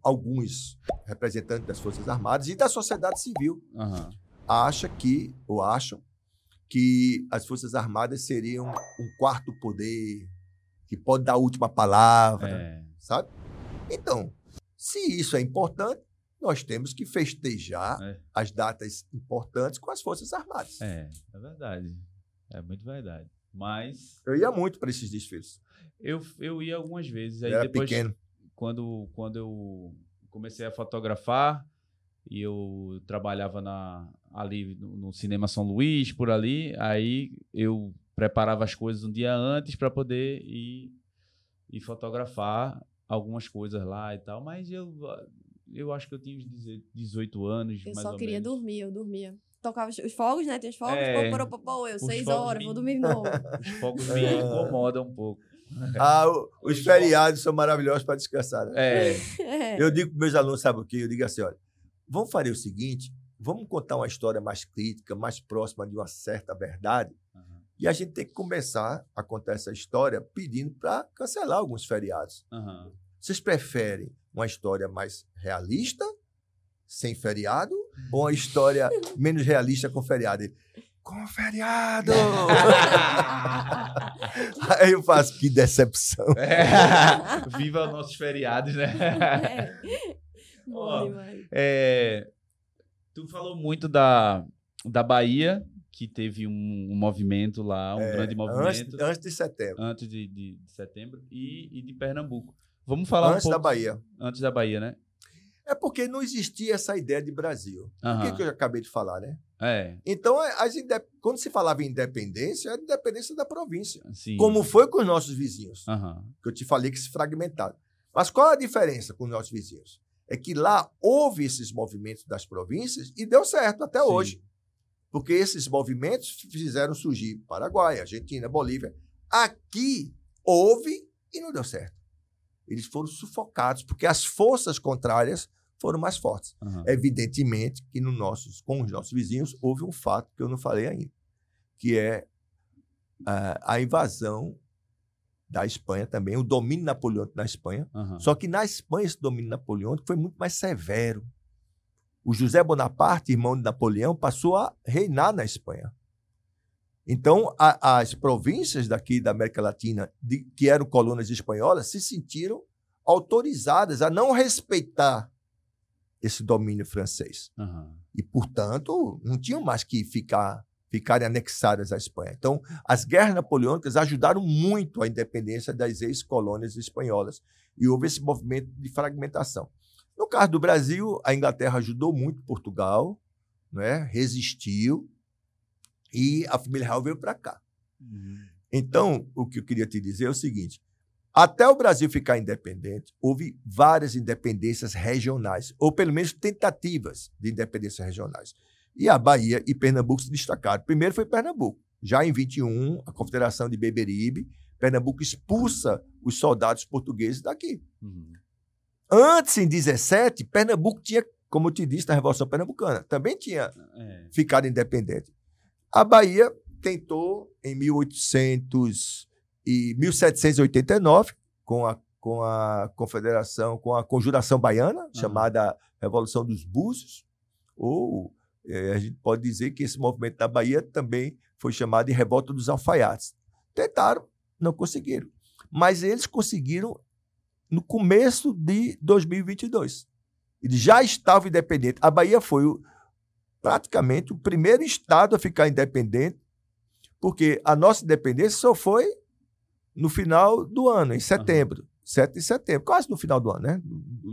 alguns representantes das Forças Armadas e da sociedade civil, Aham. Acha que, ou acham, que as Forças Armadas seriam um quarto poder, que pode dar a última palavra, É. sabe? Então, se isso é importante, nós temos que festejar É. as datas importantes com as Forças Armadas. É, é verdade. É muito verdade. Mas Eu ia muito para esses desfiles. eu, eu ia algumas vezes. Aí Eu era depois, pequeno. quando, quando eu comecei a fotografar e eu trabalhava na, ali no, no Cinema São Luís, por ali, aí eu preparava as coisas um dia antes para poder ir, ir fotografar algumas coisas lá e tal, mas eu, eu acho que eu tinha uns 18 anos, Eu mais só ou queria menos. dormir, eu dormia. Tocava os- os fogos, né? Tem os fogos, É, pô, pô, pô, pô, eu, seis horas, me- vou dormir de novo. Os fogos me É. incomodam um pouco. Ah, o- os feriados são maravilhosos para descansar. né? É, É. Eu digo para meus alunos, sabe o quê? Eu digo assim, olha, vamos fazer o seguinte, vamos contar uma história mais crítica, mais próxima de uma certa verdade, Aham. e a gente tem que começar a contar essa história pedindo para cancelar alguns feriados. aham. Vocês preferem uma história mais realista, sem feriado, ou uma história menos realista com feriado? Ele, Com feriado! Aí eu faço, que decepção. É. Viva nossos feriados, né? É. Bom demais. É, tu falou muito da, da Bahia, que teve um, um movimento lá, um É, grande antes, movimento antes de setembro. antes de, de- de setembro e, e de Pernambuco. Vamos falar Antes um pouco da Bahia. antes da Bahia, né? É porque não existia essa ideia de Brasil. O Aham. que, que eu acabei de falar, né? É, Então, as quando se falava em independência, era independência da província. sim. Como foi com os nossos vizinhos, Aham. que eu te falei que se fragmentaram. Mas qual a diferença com os nossos vizinhos? É que lá houve esses movimentos das províncias e deu certo até Sim. hoje. Porque esses movimentos fizeram surgir Paraguai, Argentina, Bolívia. Aqui houve e não deu certo. Eles foram sufocados, porque as forças contrárias foram mais fortes. aham. Evidentemente que no nossos, com os nossos vizinhos houve um fato que eu não falei ainda, que é ah, a invasão da Espanha também, o domínio napoleônico na Espanha. aham. Só que na Espanha esse domínio napoleônico foi muito mais severo. O José Bonaparte, irmão de Napoleão, passou a reinar na Espanha. Então, a- as províncias daqui da América Latina, de- que eram colônias espanholas, se sentiram autorizadas a não respeitar esse domínio francês. aham. E, portanto, não tinham mais que ficar ficarem anexadas à Espanha. Então, as guerras napoleônicas ajudaram muito a independência das ex-colônias espanholas. E houve esse movimento de fragmentação. No caso do Brasil, a Inglaterra ajudou muito Portugal, né? resistiu, e a família real veio para cá. Uhum. Então, o que eu queria te dizer é o seguinte: até o Brasil ficar independente, houve várias independências regionais, ou pelo menos tentativas de independência regionais. E a Bahia e Pernambuco se destacaram. Primeiro foi Pernambuco. Já em 21, a Confederação de Beberibe, Pernambuco expulsa os soldados portugueses daqui. Uhum. Antes, em 17, Pernambuco tinha, como eu te disse na Revolução Pernambucana, também tinha É. ficar independente. A Bahia tentou em 1800 e 1789 com a com a Confederação, com a Conjuração Baiana, chamada Revolução dos Búzios, ou eh, a gente pode dizer que esse movimento da Bahia também foi chamado de Revolta dos Alfaiates. Tentaram, não conseguiram. Mas eles conseguiram no começo de 2022. Eles já estavam independentes. A Bahia foi o, praticamente o primeiro estado a ficar independente, porque a nossa independência só foi no final do ano, em setembro, 7 de setembro, quase no final do ano, né?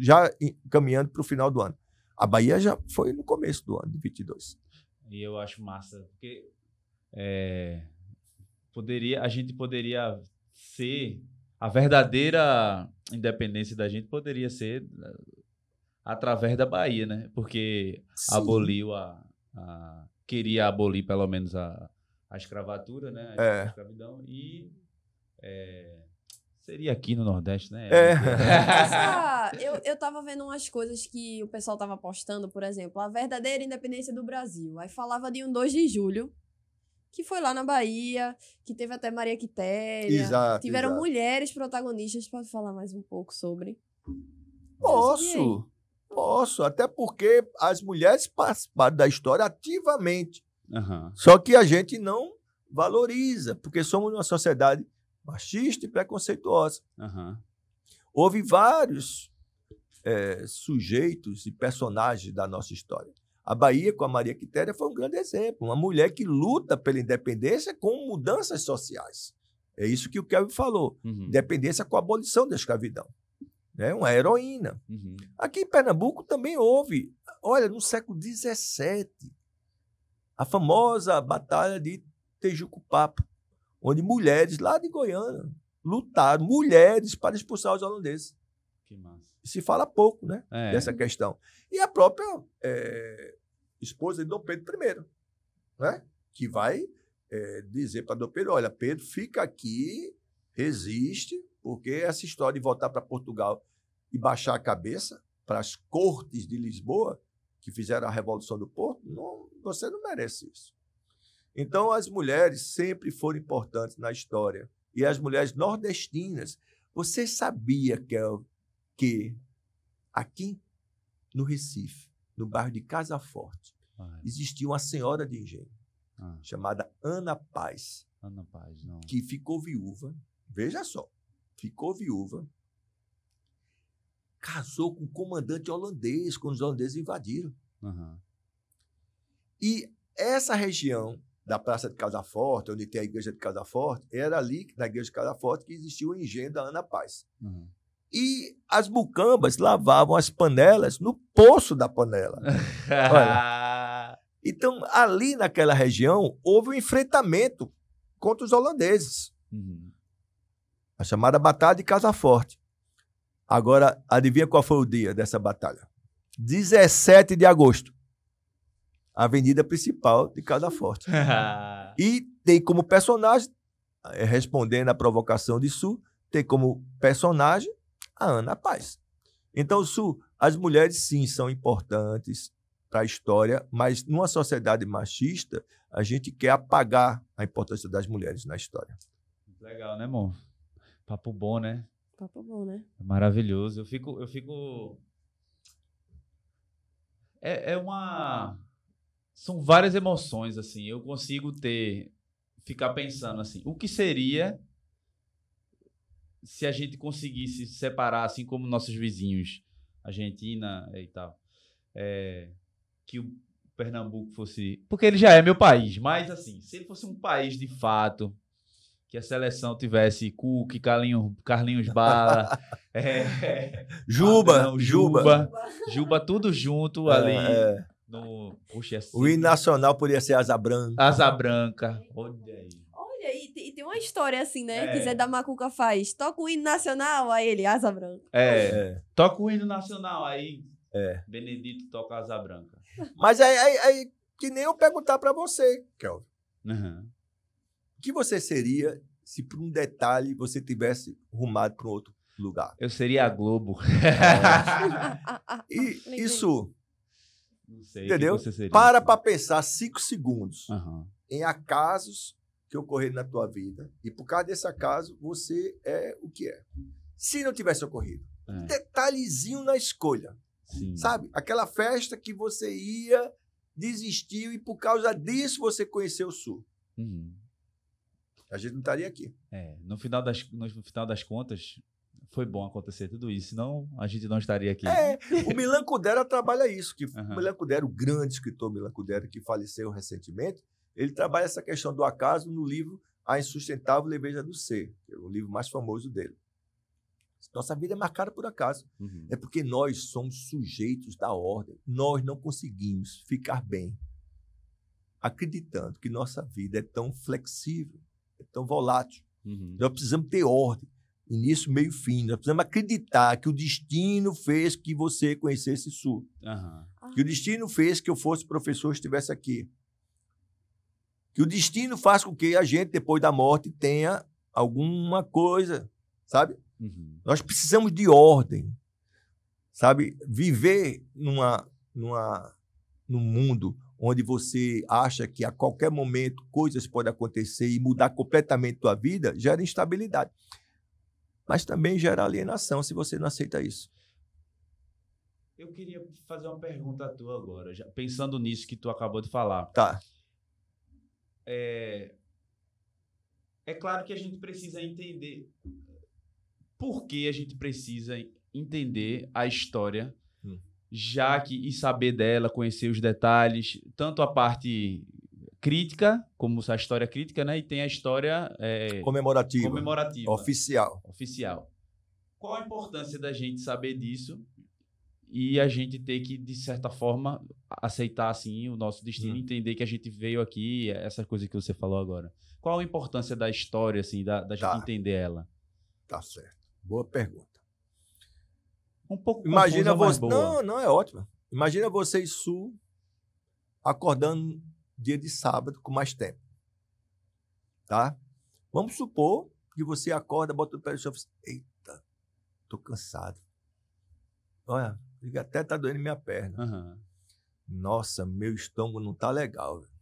Já caminhando para o final do ano. A Bahia já foi no começo do ano, de 22. E eu acho massa, porque é, poderia, a gente poderia ser a verdadeira independência da gente poderia ser eh, através da Bahia, né? Porque aboliu a, a- queria abolir pelo menos a, a escravatura, né? A É. escravidão e é, seria aqui no Nordeste, né? É. Essa- eu, eu tava vendo umas coisas que o pessoal tava postando, por exemplo, a verdadeira independência do Brasil. Aí falava de um 2 de julho, que foi lá na Bahia, que teve até Maria Quitéria. Exato. Tiveram exato. mulheres protagonistas. Pode falar mais um pouco sobre? Posso, posso, até porque as mulheres participaram da história ativamente. Aham. Só que a gente não valoriza, porque somos uma sociedade machista e preconceituosa. Aham. Houve vários eh, sujeitos e personagens da nossa história. A Bahia, com a Maria Quitéria, foi um grande exemplo. Uma mulher que luta pela independência com mudanças sociais. É isso que o Kevin falou. Uhum. Independência com a abolição da escravidão. É uma heroína. Uhum. Aqui em Pernambuco também houve. Olha, no século XVII, a famosa Batalha de Tejucupapa, onde mulheres lá de Goiânia lutaram, mulheres, para expulsar os holandeses. Que massa. Se fala pouco né, É. dessa questão. E a própria eh, esposa de Dom Pedro I, né, que vai eh, dizer para Dom Pedro: olha, Pedro, fica aqui, resiste, porque essa história de voltar para Portugal e baixar a cabeça para as cortes de Lisboa, que fizeram a Revolução do Porto, não, você não merece isso. Então, as mulheres sempre foram importantes na história. E as mulheres nordestinas. Você sabia, Kel, que aqui no Recife, no bairro de Casa Forte, Ah, existia uma senhora de engenho ah, chamada Ana Paz, Ana Paz, não. que ficou viúva. Veja só, ficou viúva. Casou com um comandante holandês, quando os holandeses invadiram. Aham. E essa região da Praça de Casa Forte, onde tem a igreja de Casa Forte, era ali, na igreja de Casa Forte, que existia o engenho da Ana Paz. Uhum. E as bucambas lavavam as panelas no poço da panela. Então, ali naquela região, houve um enfrentamento contra os holandeses. Uhum. A chamada Batalha de Casa Forte. Agora, adivinha qual foi o dia dessa batalha? 17 de agosto. Avenida principal de Casa Forte. E tem como personagem, eh, respondendo à provocação de Sul, tem como personagem a Ana Paz. Então, Sul, as mulheres sim são importantes para a história, mas numa sociedade machista, a gente quer apagar a importância das mulheres na história. Legal, né, amor? Papo bom, né? Papo bom, né? Maravilhoso. Eu fico. Eu fico... É, é uma. São várias emoções, assim. Eu consigo ter. Ficar pensando assim. O que seria se a gente conseguisse separar, assim como nossos vizinhos, Argentina e tal, é, que o Pernambuco fosse. Porque ele já é meu país, mas assim, se ele fosse um país de fato, que a seleção tivesse Cook, Carlinhos, Carlinhos Bala, é, Juba, Padrão, Juba. Juba, Juba, tudo junto É, ali. é. No, puxa, assim, O hino nacional poderia ser Asa Branca. Asa Branca. Olha aí. Olha, e tem, e tem uma história assim, né? É. Que Zé da Macuca faz. Toca o hino nacional, aí ele, asa branca. É, É. toca o hino nacional aí. É. Benedito toca Asa Branca. Mas aí, aí- aí, que nem eu perguntar para você, Kelvin. Uhum. O que você seria se por um detalhe você tivesse rumado para um outro lugar? Eu seria a Globo. E Lembrei. isso, Não sei. Entendeu? Você seria. para para pensar cinco segundos Aham. em acasos que ocorreram na tua vida. E por causa desse acaso, você é o que é. Se não tivesse ocorrido. É, Detalhezinho na escolha. sim. Sabe? Aquela festa que você ia, desistiu e por causa disso você conheceu o Sul. Uhum. A gente não estaria aqui. É, no final, das, no final das contas, foi bom acontecer tudo isso, senão a gente não estaria aqui. É, o Milan Kundera trabalha isso. Que Aham. O Milan Kundera, o grande escritor Milan Kundera, que faleceu recentemente, ele trabalha essa questão do acaso no livro A Insustentável Leveza do Ser, que é o livro mais famoso dele. Nossa vida é marcada por acaso. Uhum. É porque nós somos sujeitos da ordem. Nós não conseguimos ficar bem acreditando que nossa vida é tão flexível, é tão volátil. Uhum. Nós precisamos ter ordem, início, meio e fim. Nós precisamos acreditar que o destino fez que você conhecesse Sul. Aham. Que o destino fez que eu fosse professor e estivesse aqui. Que o destino faz com que a gente, depois da morte, tenha alguma coisa, sabe? Uhum. Nós precisamos de ordem, sabe? Viver numa, numa, num mundo onde você acha que a qualquer momento coisas podem acontecer e mudar completamente tua vida, gera instabilidade. Mas também gera alienação se você não aceita isso. Eu queria fazer uma pergunta a tu agora, já pensando nisso que tu acabou de falar. Tá. É, é claro que a gente precisa entender por que a gente precisa entender a história, Hum. já que e saber dela, conhecer os detalhes, tanto a parte crítica, como a história crítica, né? E tem a história é, Comemorativa. comemorativa, Oficial. oficial. Qual a importância da gente saber disso e a gente ter que, de certa forma, aceitar assim o nosso destino, Hum. entender que a gente veio aqui, essa coisa que você falou agora. Qual a importância da história, assim, da, da Tá. gente entender ela? Tá certo. Boa pergunta. Um pouco Imagina você. Não, não, é ótimo. Imagina você e Sul acordando dia de sábado com mais tempo. Tá? Vamos supor que você acorda, bota o pé no chão e fala assim, eita, tô cansado. Olha, até tá doendo minha perna. Aham. Nossa, meu estômago não tá legal. velho."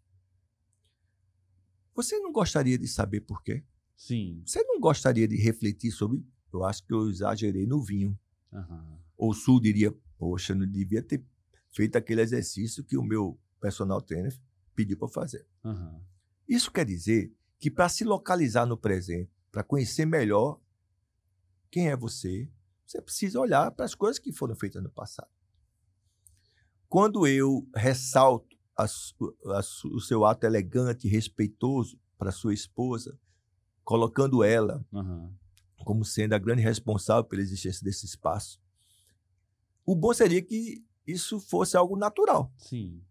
Você não gostaria de saber por quê? Sim. Você não gostaria de refletir sobre. Eu acho que eu exagerei no vinho. Aham. Ou o Sul diria, poxa, não devia ter feito aquele exercício que o meu personal trainer pediu para fazer. Aham. Isso quer dizer que para se localizar no presente, para conhecer melhor quem é você, você precisa olhar para as coisas que foram feitas no passado. Quando eu ressalto a, a, o seu ato elegante, respeitoso para sua esposa, colocando ela Aham. como sendo a grande responsável pela existência desse espaço. O bom seria que isso fosse algo natural. Sim.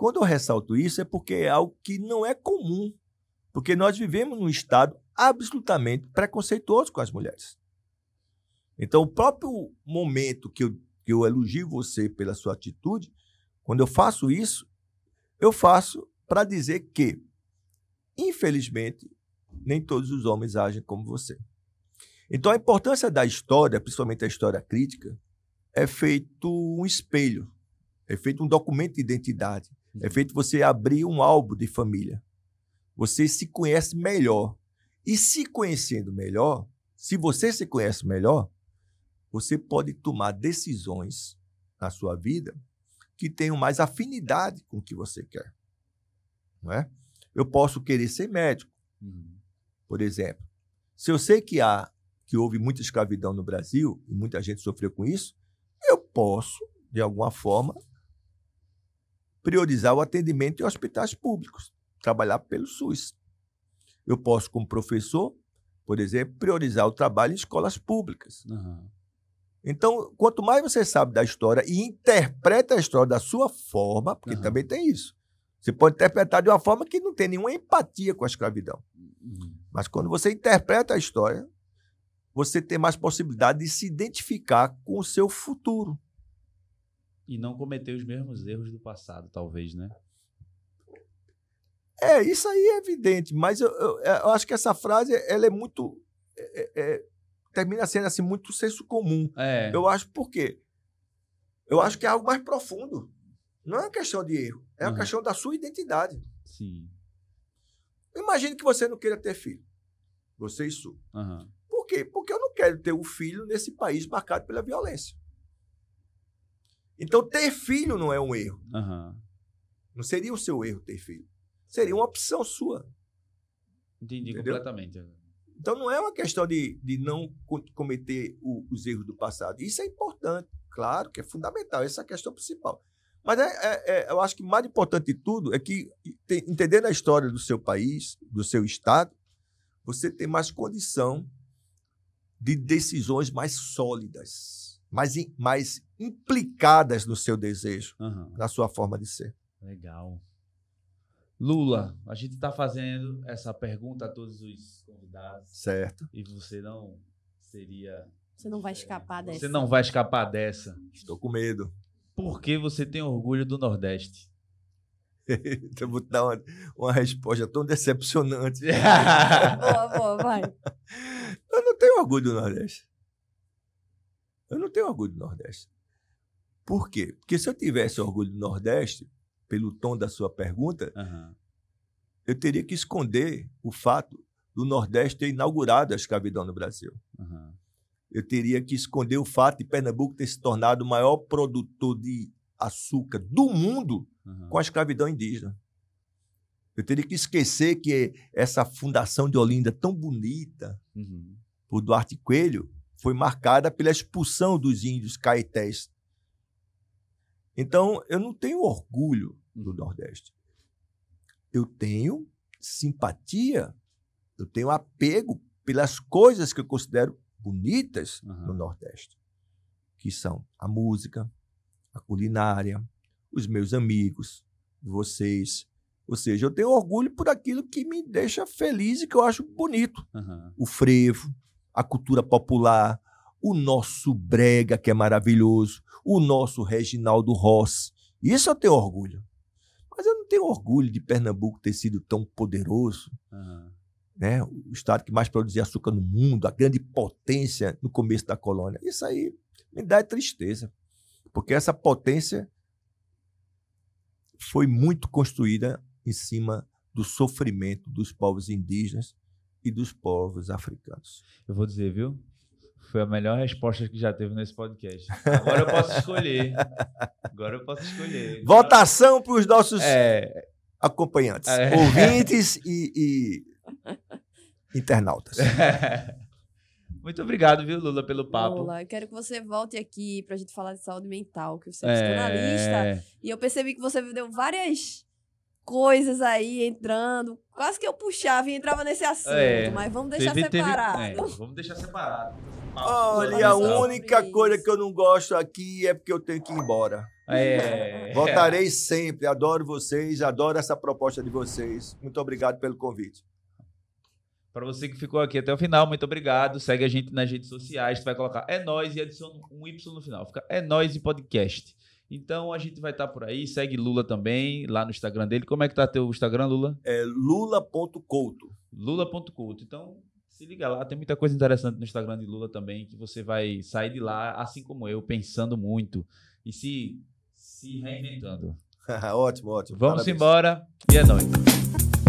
Quando eu ressalto isso, é porque é algo que não é comum. Porque nós vivemos num estado absolutamente preconceituoso com as mulheres. Então, o próprio momento que eu, que eu elogio você pela sua atitude, quando eu faço isso, eu faço para dizer que, infelizmente, nem todos os homens agem como você. Então, a importância da história, principalmente a história crítica, é feito um espelho, é feito um documento de identidade, é feito você abrir um álbum de família. Você se conhece melhor. E se conhecendo melhor, se você se conhece melhor, você pode tomar decisões na sua vida que tenham mais afinidade com o que você quer. Não é? Eu posso querer ser médico, Uhum. por exemplo. Se eu sei que há que houve muita escravidão no Brasil e muita gente sofreu com isso, eu posso, de alguma forma, priorizar o atendimento em hospitais públicos, trabalhar pelo SUS. Eu posso, como professor, por exemplo, priorizar o trabalho em escolas públicas. Aham. Então, quanto mais você sabe da história e interpreta a história da sua forma, porque Aham. também tem isso. Você pode interpretar de uma forma que não tem nenhuma empatia com a escravidão. Uhum. Mas quando você interpreta a história, você tem mais possibilidade de se identificar com o seu futuro. E não cometer os mesmos erros do passado, talvez, né? É, isso aí é evidente, mas eu, eu- eu acho que essa frase ela é muito. é- é- é- termina sendo assim, muito senso comum. É. Eu acho por quê? Eu acho que é algo mais profundo. Não é uma questão de erro, é uma Uhum. questão da sua identidade. Sim. Imagine que você não queira ter filho. Você e Su. Aham. Por quê? Porque eu não quero ter um filho nesse país marcado pela violência. Então, ter filho não é um erro. Aham. Não seria o seu erro ter filho. Seria uma opção sua. Entendi Entendeu? completamente. Então, não é uma questão de, de não co- cometer o- os erros do passado. Isso é importante, claro, que é fundamental. Essa é a questão principal. Mas é, é- é- eu acho que mais importante de tudo é que, te- entendendo a história do seu país, do seu estado, você tem mais condição de decisões mais sólidas, mais, mais implicadas no seu desejo, Aham. na sua forma de ser. Legal. Lula, a gente está fazendo essa pergunta a todos os convidados Certo? e você não seria. Você não vai escapar dessa. Você não vai escapar dessa. Estou com medo. Por que você tem orgulho do Nordeste? eu vou te dar uma, uma resposta tão decepcionante. Boa, boa, vai. Eu não tenho orgulho do Nordeste. Eu não tenho orgulho do Nordeste. Por quê? Porque se eu tivesse orgulho do Nordeste, pelo tom da sua pergunta, Aham. eu teria que esconder o fato do Nordeste ter inaugurado a escravidão no Brasil. Aham. Eu teria que esconder o fato de Pernambuco ter se tornado o maior produtor de açúcar do mundo Aham. com a escravidão indígena. Eu teria que esquecer que essa fundação de Olinda tão bonita, Uhum. por Duarte Coelho foi marcada pela expulsão dos índios caetés. Então, eu não tenho orgulho do Nordeste. Eu tenho simpatia, eu tenho apego pelas coisas que eu considero bonitas no Nordeste, que são a música, a culinária, os meus amigos, vocês. Ou seja, eu tenho orgulho por aquilo que me deixa feliz e que eu acho bonito Aham. o frevo, a cultura popular, o nosso brega, que é maravilhoso, o nosso Reginaldo Rossi. Isso eu tenho orgulho. Mas eu não tenho orgulho de Pernambuco ter sido tão poderoso, Aham. né? o estado que mais produzia açúcar no mundo, a grande potência no começo da colônia. Isso aí me dá tristeza, porque essa potência foi muito construída em cima do sofrimento dos povos indígenas e dos povos africanos. Eu vou dizer, viu? Foi a melhor resposta que já teve nesse podcast. Agora eu posso escolher. Agora eu posso escolher. Votação para os nossos É, acompanhantes, É. ouvintes e, e internautas. Muito obrigado, viu, Lula, pelo papo. Lula, eu quero que você volte aqui pra gente falar de saúde mental, que você é na lista. E eu percebi que você deu várias coisas aí entrando. Quase que eu puxava e entrava nesse assunto, é, mas vamos deixar teve, separado. Teve, é, vamos deixar separado. Olha, a única coisa que eu não gosto aqui é porque eu tenho que ir embora. É. Voltarei sempre. Adoro vocês, adoro essa proposta de vocês. Muito obrigado pelo convite. Para você que ficou aqui até o final, muito obrigado. Segue a gente nas redes sociais. Tu vai colocar É Nós e adiciona um Y no final. Fica É Nós e Podcast. Então a gente vai estar tá por aí. Segue Lula também, lá no Instagram dele. Como é que tá teu Instagram, Lula? É lula.couto. Lula.couto. Então se liga lá, tem muita coisa interessante no Instagram de Lula também, que você vai sair de lá, assim como eu, pensando muito e se, se reinventando. ótimo, ótimo. Vamos Parabéns. embora e é nóis.